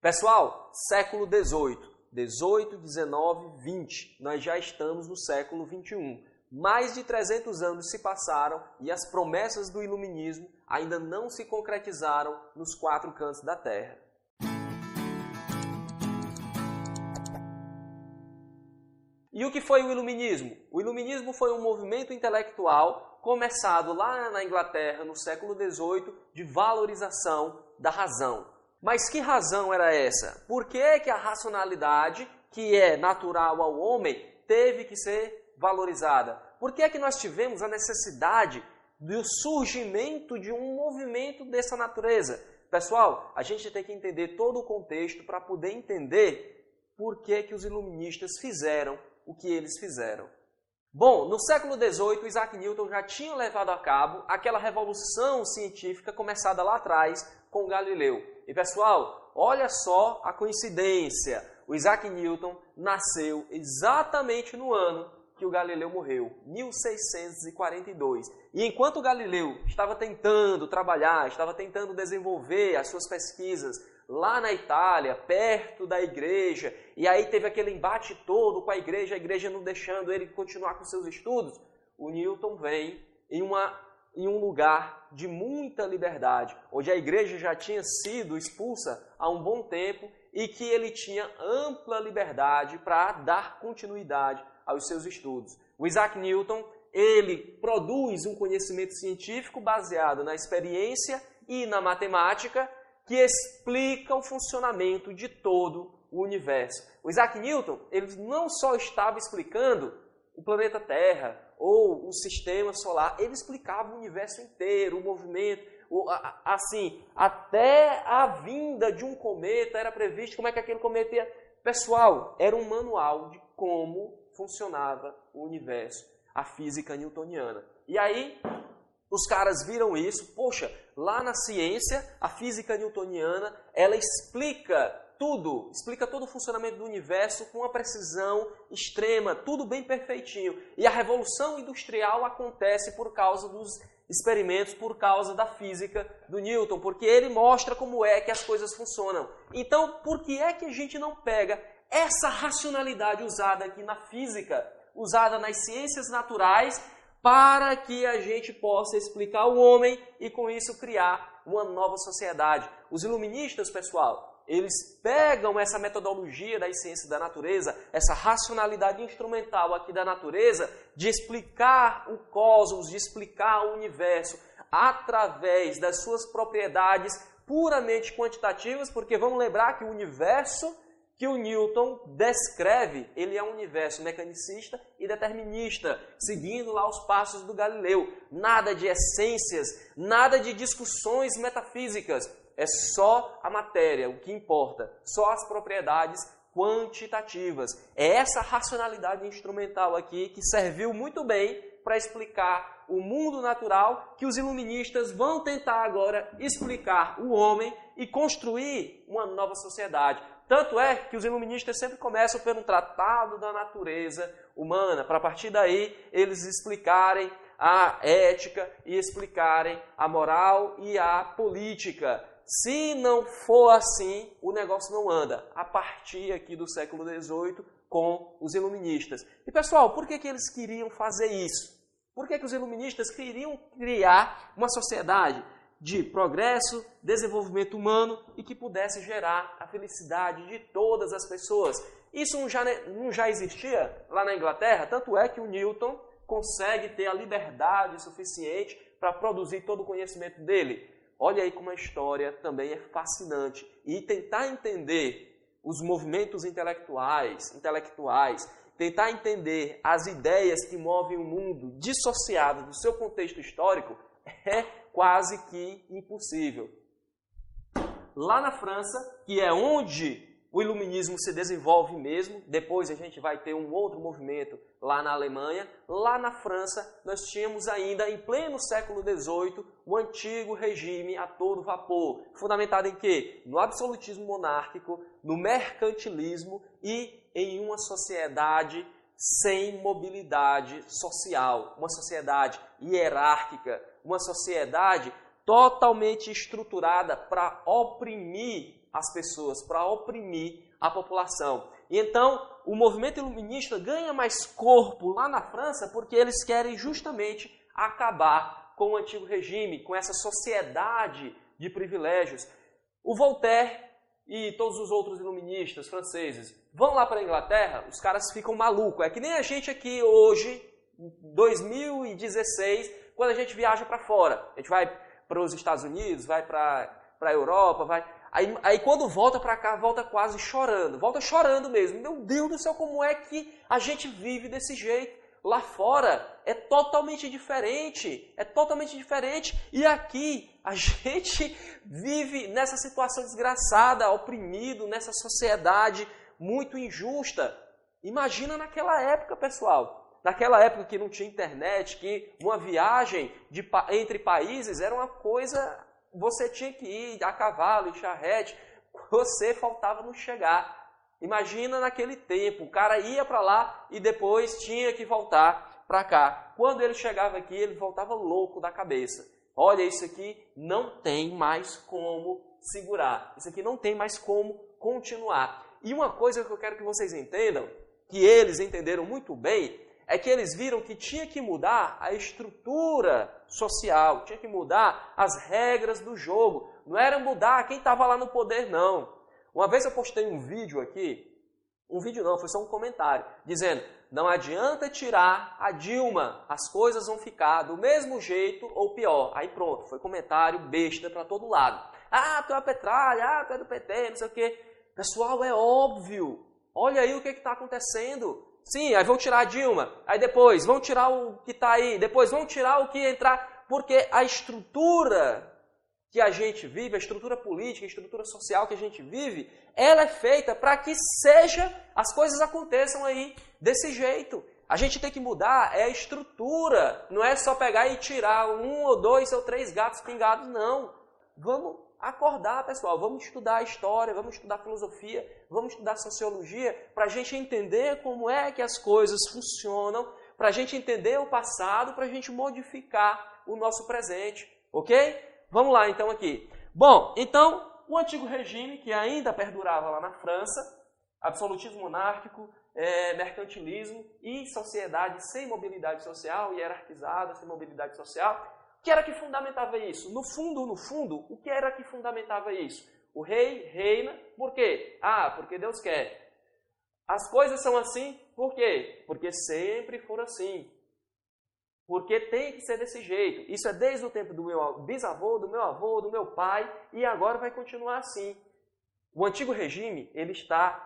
Pessoal, século 18, 18, 19, 20, nós já estamos no século 21. Mais de 300 anos se passaram e as promessas do iluminismo ainda não se concretizaram nos quatro cantos da Terra. E o que foi o iluminismo? O iluminismo foi um movimento intelectual começado lá na Inglaterra no século XVIII de valorização da razão. Mas que razão era essa? Por que, que a racionalidade, que é natural ao homem, teve que ser valorizada? Por que, que nós tivemos a necessidade do surgimento de um movimento dessa natureza? Pessoal, a gente tem que entender todo o contexto para poder entender por que, que os iluministas fizeram o que eles fizeram. Bom, no século XVIII, Isaac Newton já tinha levado a cabo aquela revolução científica começada lá atrás com Galileu. E pessoal, olha só a coincidência. O Isaac Newton nasceu exatamente no ano que o Galileu morreu, 1642. E enquanto Galileu estava tentando trabalhar, estava tentando desenvolver as suas pesquisas lá na Itália, perto da igreja, e aí teve aquele embate todo com a igreja, a igreja não deixando ele continuar com seus estudos, o Newton vem em, uma, em um lugar de muita liberdade, onde a igreja já tinha sido expulsa há um bom tempo e que ele tinha ampla liberdade para dar continuidade aos seus estudos. O Isaac Newton, ele produz um conhecimento científico baseado na experiência e na matemática, que explica o funcionamento de todo o universo. O Isaac Newton, ele não só estava explicando o planeta Terra ou o sistema solar, ele explicava o universo inteiro, o movimento, assim, até a vinda de um cometa era previsto como é que aquele cometa ia. Pessoal, era um manual de como funcionava o universo, a física newtoniana. E aí, os caras viram isso, poxa, lá na ciência, a física newtoniana, ela explica tudo, explica todo o funcionamento do universo com uma precisão extrema, tudo bem perfeitinho. E a revolução industrial acontece por causa dos experimentos, por causa da física do Newton, porque ele mostra como é que as coisas funcionam. Então, por que é que a gente não pega essa racionalidade usada aqui na física, usada nas ciências naturais, para que a gente possa explicar o homem e com isso criar uma nova sociedade. Os iluministas, pessoal, eles pegam essa metodologia das ciências da natureza, essa racionalidade instrumental aqui da natureza, de explicar o cosmos, de explicar o universo através das suas propriedades puramente quantitativas, porque vamos lembrar que o universo que o Newton descreve, ele é um universo mecanicista e determinista, seguindo lá os passos do Galileu. Nada de essências, nada de discussões metafísicas. É só a matéria, o que importa, só as propriedades quantitativas. É essa racionalidade instrumental aqui que serviu muito bem para explicar o mundo natural que os iluministas vão tentar agora explicar o homem e construir uma nova sociedade. Tanto é que os iluministas sempre começam pelo tratado da natureza humana, para a partir daí eles explicarem a ética e explicarem a moral e a política. Se não for assim, o negócio não anda. A partir aqui do século XVIII, com os iluministas. E pessoal, por que, que eles queriam fazer isso? Por que, que os iluministas queriam criar uma sociedade de progresso, desenvolvimento humano e que pudesse gerar a felicidade de todas as pessoas. Isso não já, não já existia lá na Inglaterra, tanto é que o Newton consegue ter a liberdade suficiente para produzir todo o conhecimento dele. Olha aí como a história também é fascinante. E tentar entender os movimentos intelectuais, intelectuais, tentar entender as ideias que movem o mundo dissociado do seu contexto histórico é quase que impossível. Lá na França, que é onde o iluminismo se desenvolve mesmo, depois a gente vai ter um outro movimento lá na Alemanha, lá na França nós tínhamos ainda em pleno século XVIII o antigo regime a todo vapor, fundamentado em quê? No absolutismo monárquico, no mercantilismo e em uma sociedade sem mobilidade social, uma sociedade hierárquica, uma sociedade totalmente estruturada para oprimir as pessoas, para oprimir a população. E então o movimento iluminista ganha mais corpo lá na França porque eles querem justamente acabar com o antigo regime, com essa sociedade de privilégios. O Voltaire e todos os outros iluministas franceses vão lá para a Inglaterra, os caras ficam malucos. É que nem a gente aqui hoje, 2016, quando a gente viaja para fora. A gente vai para os Estados Unidos, vai para a Europa, vai. Aí, aí quando volta para cá, volta quase chorando. Volta chorando mesmo. Meu Deus do céu, como é que a gente vive desse jeito? Lá fora é totalmente diferente, é totalmente diferente. E aqui a gente vive nessa situação desgraçada, oprimido, nessa sociedade muito injusta. Imagina naquela época, pessoal. Naquela época que não tinha internet, que uma viagem de, entre países era uma coisa. Você tinha que ir a cavalo, em charrete, você faltava no chegar. Imagina naquele tempo, o cara ia para lá e depois tinha que voltar para cá. Quando ele chegava aqui, ele voltava louco da cabeça. Olha, isso aqui não tem mais como segurar. Isso aqui não tem mais como continuar. E uma coisa que eu quero que vocês entendam, que eles entenderam muito bem, é que eles viram que tinha que mudar a estrutura social, tinha que mudar as regras do jogo. Não era mudar quem estava lá no poder, não. Uma vez eu postei um vídeo aqui, um vídeo não, foi só um comentário, dizendo: não adianta tirar a Dilma, as coisas vão ficar do mesmo jeito ou pior. Aí pronto, foi comentário besta para todo lado. Ah, tu é a Petralha, ah, tu é do PT, não sei o quê. Pessoal, é óbvio. Olha aí o que está acontecendo. Sim, aí vão tirar a Dilma, aí depois vão tirar o que está aí, depois vão tirar o que entrar, porque a estrutura que a gente vive, a estrutura política, a estrutura social que a gente vive, ela é feita para que seja, as coisas aconteçam aí desse jeito. A gente tem que mudar é a estrutura, não é só pegar e tirar um ou dois ou três gatos pingados, não. Vamos acordar, pessoal, vamos estudar história, vamos estudar filosofia, vamos estudar sociologia, para a gente entender como é que as coisas funcionam, para a gente entender o passado, para a gente modificar o nosso presente, ok? Vamos lá então aqui. Bom, então o antigo regime que ainda perdurava lá na França, absolutismo monárquico, é, mercantilismo e sociedade sem mobilidade social, hierarquizada, sem mobilidade social. O que era que fundamentava isso? No fundo, no fundo, o que era que fundamentava isso? O rei reina, por quê? Ah, porque Deus quer. As coisas são assim, por quê? Porque sempre foram assim. Porque tem que ser desse jeito. Isso é desde o tempo do meu bisavô, do meu avô, do meu pai, e agora vai continuar assim. O antigo regime, ele está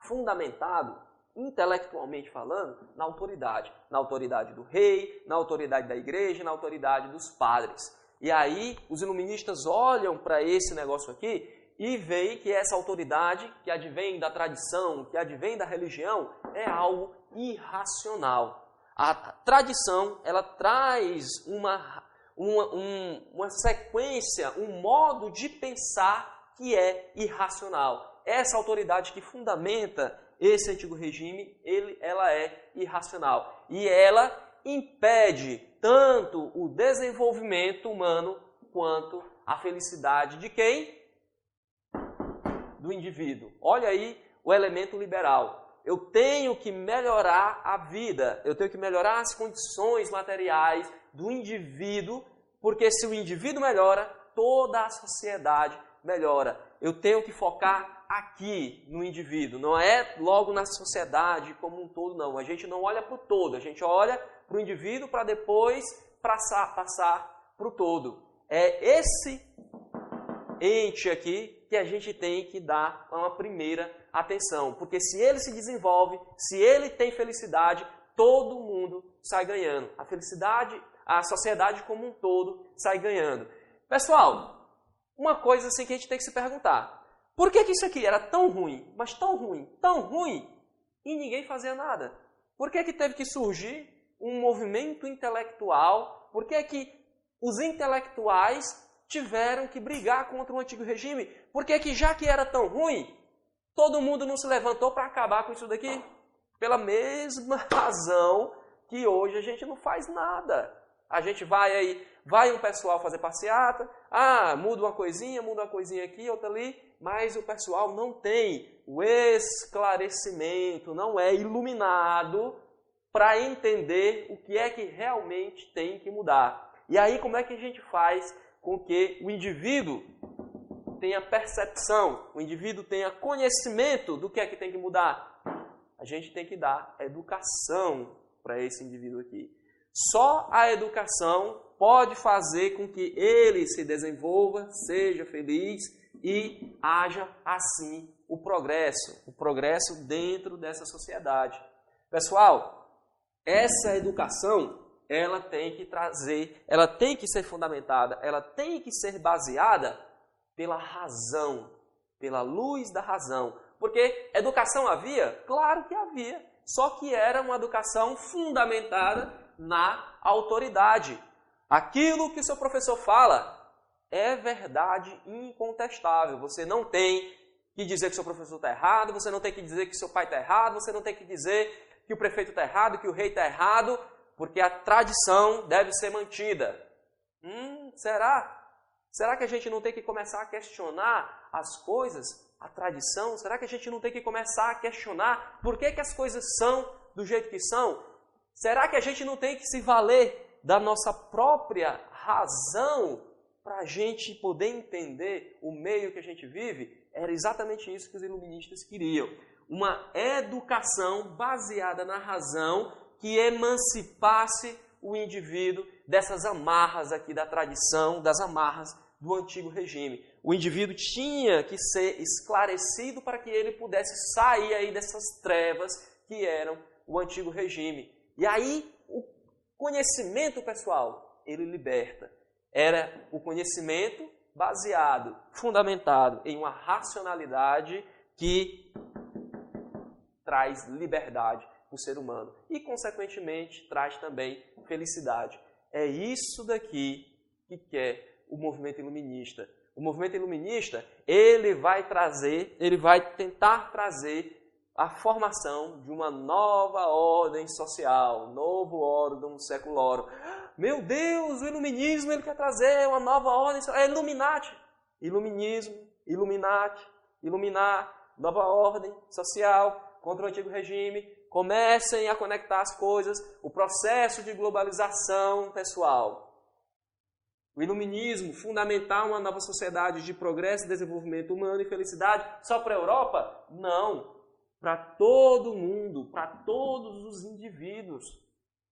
fundamentado, intelectualmente falando, na autoridade. Na autoridade do rei, na autoridade da igreja, na autoridade dos padres. E aí, os iluministas olham para esse negócio aqui e veem que essa autoridade, que advém da tradição, que advém da religião, é algo irracional. A tradição, ela traz uma, uma, um, uma sequência, um modo de pensar que é irracional. Essa autoridade que fundamenta esse antigo regime, ele, ela é irracional. E ela impede tanto o desenvolvimento humano quanto a felicidade de quem? Do indivíduo. Olha aí o elemento liberal eu tenho que melhorar a vida, eu tenho que melhorar as condições materiais do indivíduo, porque se o indivíduo melhora, toda a sociedade melhora. Eu tenho que focar aqui no indivíduo, não é logo na sociedade como um todo, não. A gente não olha para o todo, a gente olha para o indivíduo para depois passar, passar para o todo. É esse ente aqui que a gente tem que dar uma primeira atenção, porque se ele se desenvolve, se ele tem felicidade, todo mundo sai ganhando. A felicidade, a sociedade como um todo sai ganhando. Pessoal, uma coisa assim que a gente tem que se perguntar: por que, que isso aqui era tão ruim, mas tão ruim, tão ruim, e ninguém fazia nada? Por que, que teve que surgir um movimento intelectual? Por que, que os intelectuais tiveram que brigar contra o antigo regime? Por que, que já que era tão ruim, Todo mundo não se levantou para acabar com isso daqui? Pela mesma razão que hoje a gente não faz nada. A gente vai aí, vai um pessoal fazer passeata, ah, muda uma coisinha, muda uma coisinha aqui, outra ali, mas o pessoal não tem o esclarecimento, não é iluminado para entender o que é que realmente tem que mudar. E aí, como é que a gente faz com que o indivíduo tenha percepção, o indivíduo tenha conhecimento do que é que tem que mudar? A gente tem que dar educação para esse indivíduo aqui. Só a educação pode fazer com que ele se desenvolva, seja feliz e haja assim o progresso, o progresso dentro dessa sociedade. Pessoal, essa educação ela tem que trazer, ela tem que ser fundamentada, ela tem que ser baseada pela razão, pela luz da razão. Porque educação havia? Claro que havia. Só que era uma educação fundamentada na autoridade. Aquilo que seu professor fala é verdade incontestável. Você não tem que dizer que seu professor está errado, você não tem que dizer que seu pai está errado, você não tem que dizer que o prefeito está errado, que o rei está errado, porque a tradição deve ser mantida. Hum, será? Será que a gente não tem que começar a questionar as coisas, a tradição? Será que a gente não tem que começar a questionar por que, que as coisas são do jeito que são? Será que a gente não tem que se valer da nossa própria razão para a gente poder entender o meio que a gente vive? Era exatamente isso que os iluministas queriam. Uma educação baseada na razão que emancipasse o indivíduo dessas amarras aqui da tradição, das amarras do antigo regime. O indivíduo tinha que ser esclarecido para que ele pudesse sair aí dessas trevas que eram o antigo regime. E aí o conhecimento pessoal, ele liberta. Era o conhecimento baseado, fundamentado em uma racionalidade que traz liberdade para o ser humano e, consequentemente, traz também felicidade. É isso daqui que quer o movimento iluminista. O movimento iluminista, ele vai trazer, ele vai tentar trazer a formação de uma nova ordem social, novo órgão secular. Meu Deus, o iluminismo ele quer trazer uma nova ordem, é Illuminati. Iluminismo, Illuminati, iluminar, nova ordem social contra o antigo regime. Comecem a conectar as coisas, o processo de globalização pessoal. O iluminismo, fundamentar uma nova sociedade de progresso, desenvolvimento humano e felicidade só para a Europa? Não. Para todo mundo, para todos os indivíduos.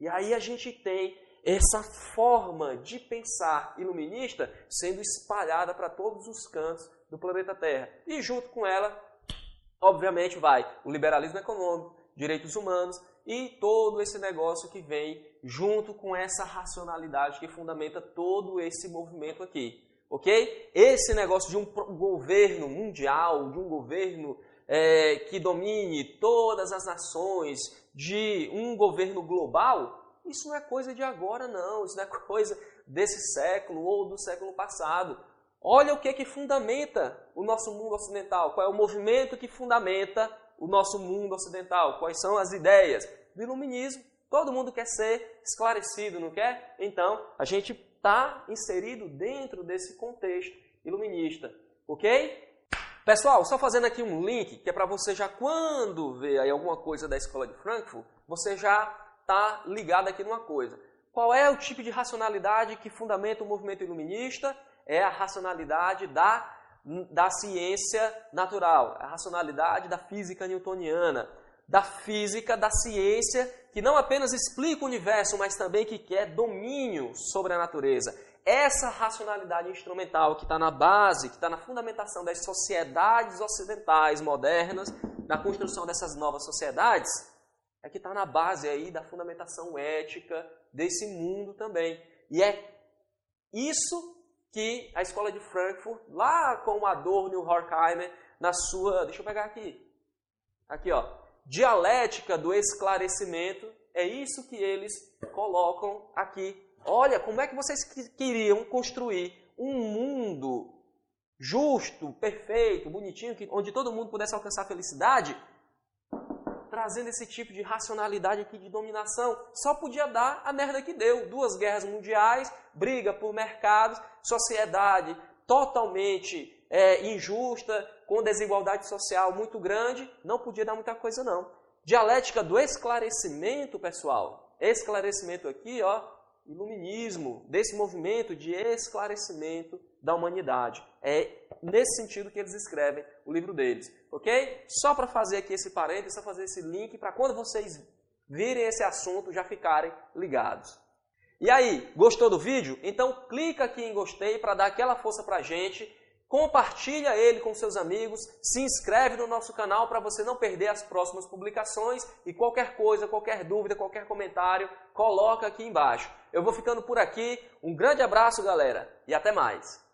E aí a gente tem essa forma de pensar iluminista sendo espalhada para todos os cantos do planeta Terra. E junto com ela, obviamente, vai o liberalismo econômico, direitos humanos e todo esse negócio que vem junto com essa racionalidade que fundamenta todo esse movimento aqui. Ok? Esse negócio de um governo mundial, de um governo é, que domine todas as nações, de um governo global, isso não é coisa de agora, não. Isso não é coisa desse século ou do século passado. Olha o que, que fundamenta o nosso mundo ocidental. Qual é o movimento que fundamenta o nosso mundo ocidental? Quais são as ideias do iluminismo? Todo mundo quer ser esclarecido, não quer? Então, a gente está inserido dentro desse contexto iluminista. Ok? Pessoal, só fazendo aqui um link, que é para você já, quando ver aí alguma coisa da Escola de Frankfurt, você já está ligado aqui numa coisa. Qual é o tipo de racionalidade que fundamenta o movimento iluminista? É a racionalidade da, da ciência natural, a racionalidade da física newtoniana, da física, da ciência, que não apenas explica o universo, mas também que quer domínio sobre a natureza. Essa racionalidade instrumental que está na base, que está na fundamentação das sociedades ocidentais modernas, na construção dessas novas sociedades, é que está na base aí da fundamentação ética desse mundo também. E é isso que a escola de Frankfurt, lá com Adorno e o Horkheimer, na sua, deixa eu pegar aqui, aqui ó, dialética do esclarecimento, é isso que eles colocam aqui. Olha, como é que vocês queriam construir um mundo justo, perfeito, bonitinho, onde todo mundo pudesse alcançar a felicidade? trazendo esse tipo de racionalidade aqui de dominação, só podia dar a merda que deu. Duas guerras mundiais, briga por mercados, sociedade totalmente é, injusta, com desigualdade social muito grande, não podia dar muita coisa não. Dialética do esclarecimento, pessoal. Esclarecimento aqui, ó, iluminismo, desse movimento de esclarecimento da humanidade. É nesse sentido que eles escrevem o livro deles, ok? Só para fazer aqui esse parênteses, só fazer esse link para quando vocês virem esse assunto já ficarem ligados. E aí, gostou do vídeo? Então clica aqui em gostei para dar aquela força para a gente, compartilha ele com seus amigos, se inscreve no nosso canal para você não perder as próximas publicações e qualquer coisa, qualquer dúvida, qualquer comentário, coloca aqui embaixo. Eu vou ficando por aqui, um grande abraço galera e até mais!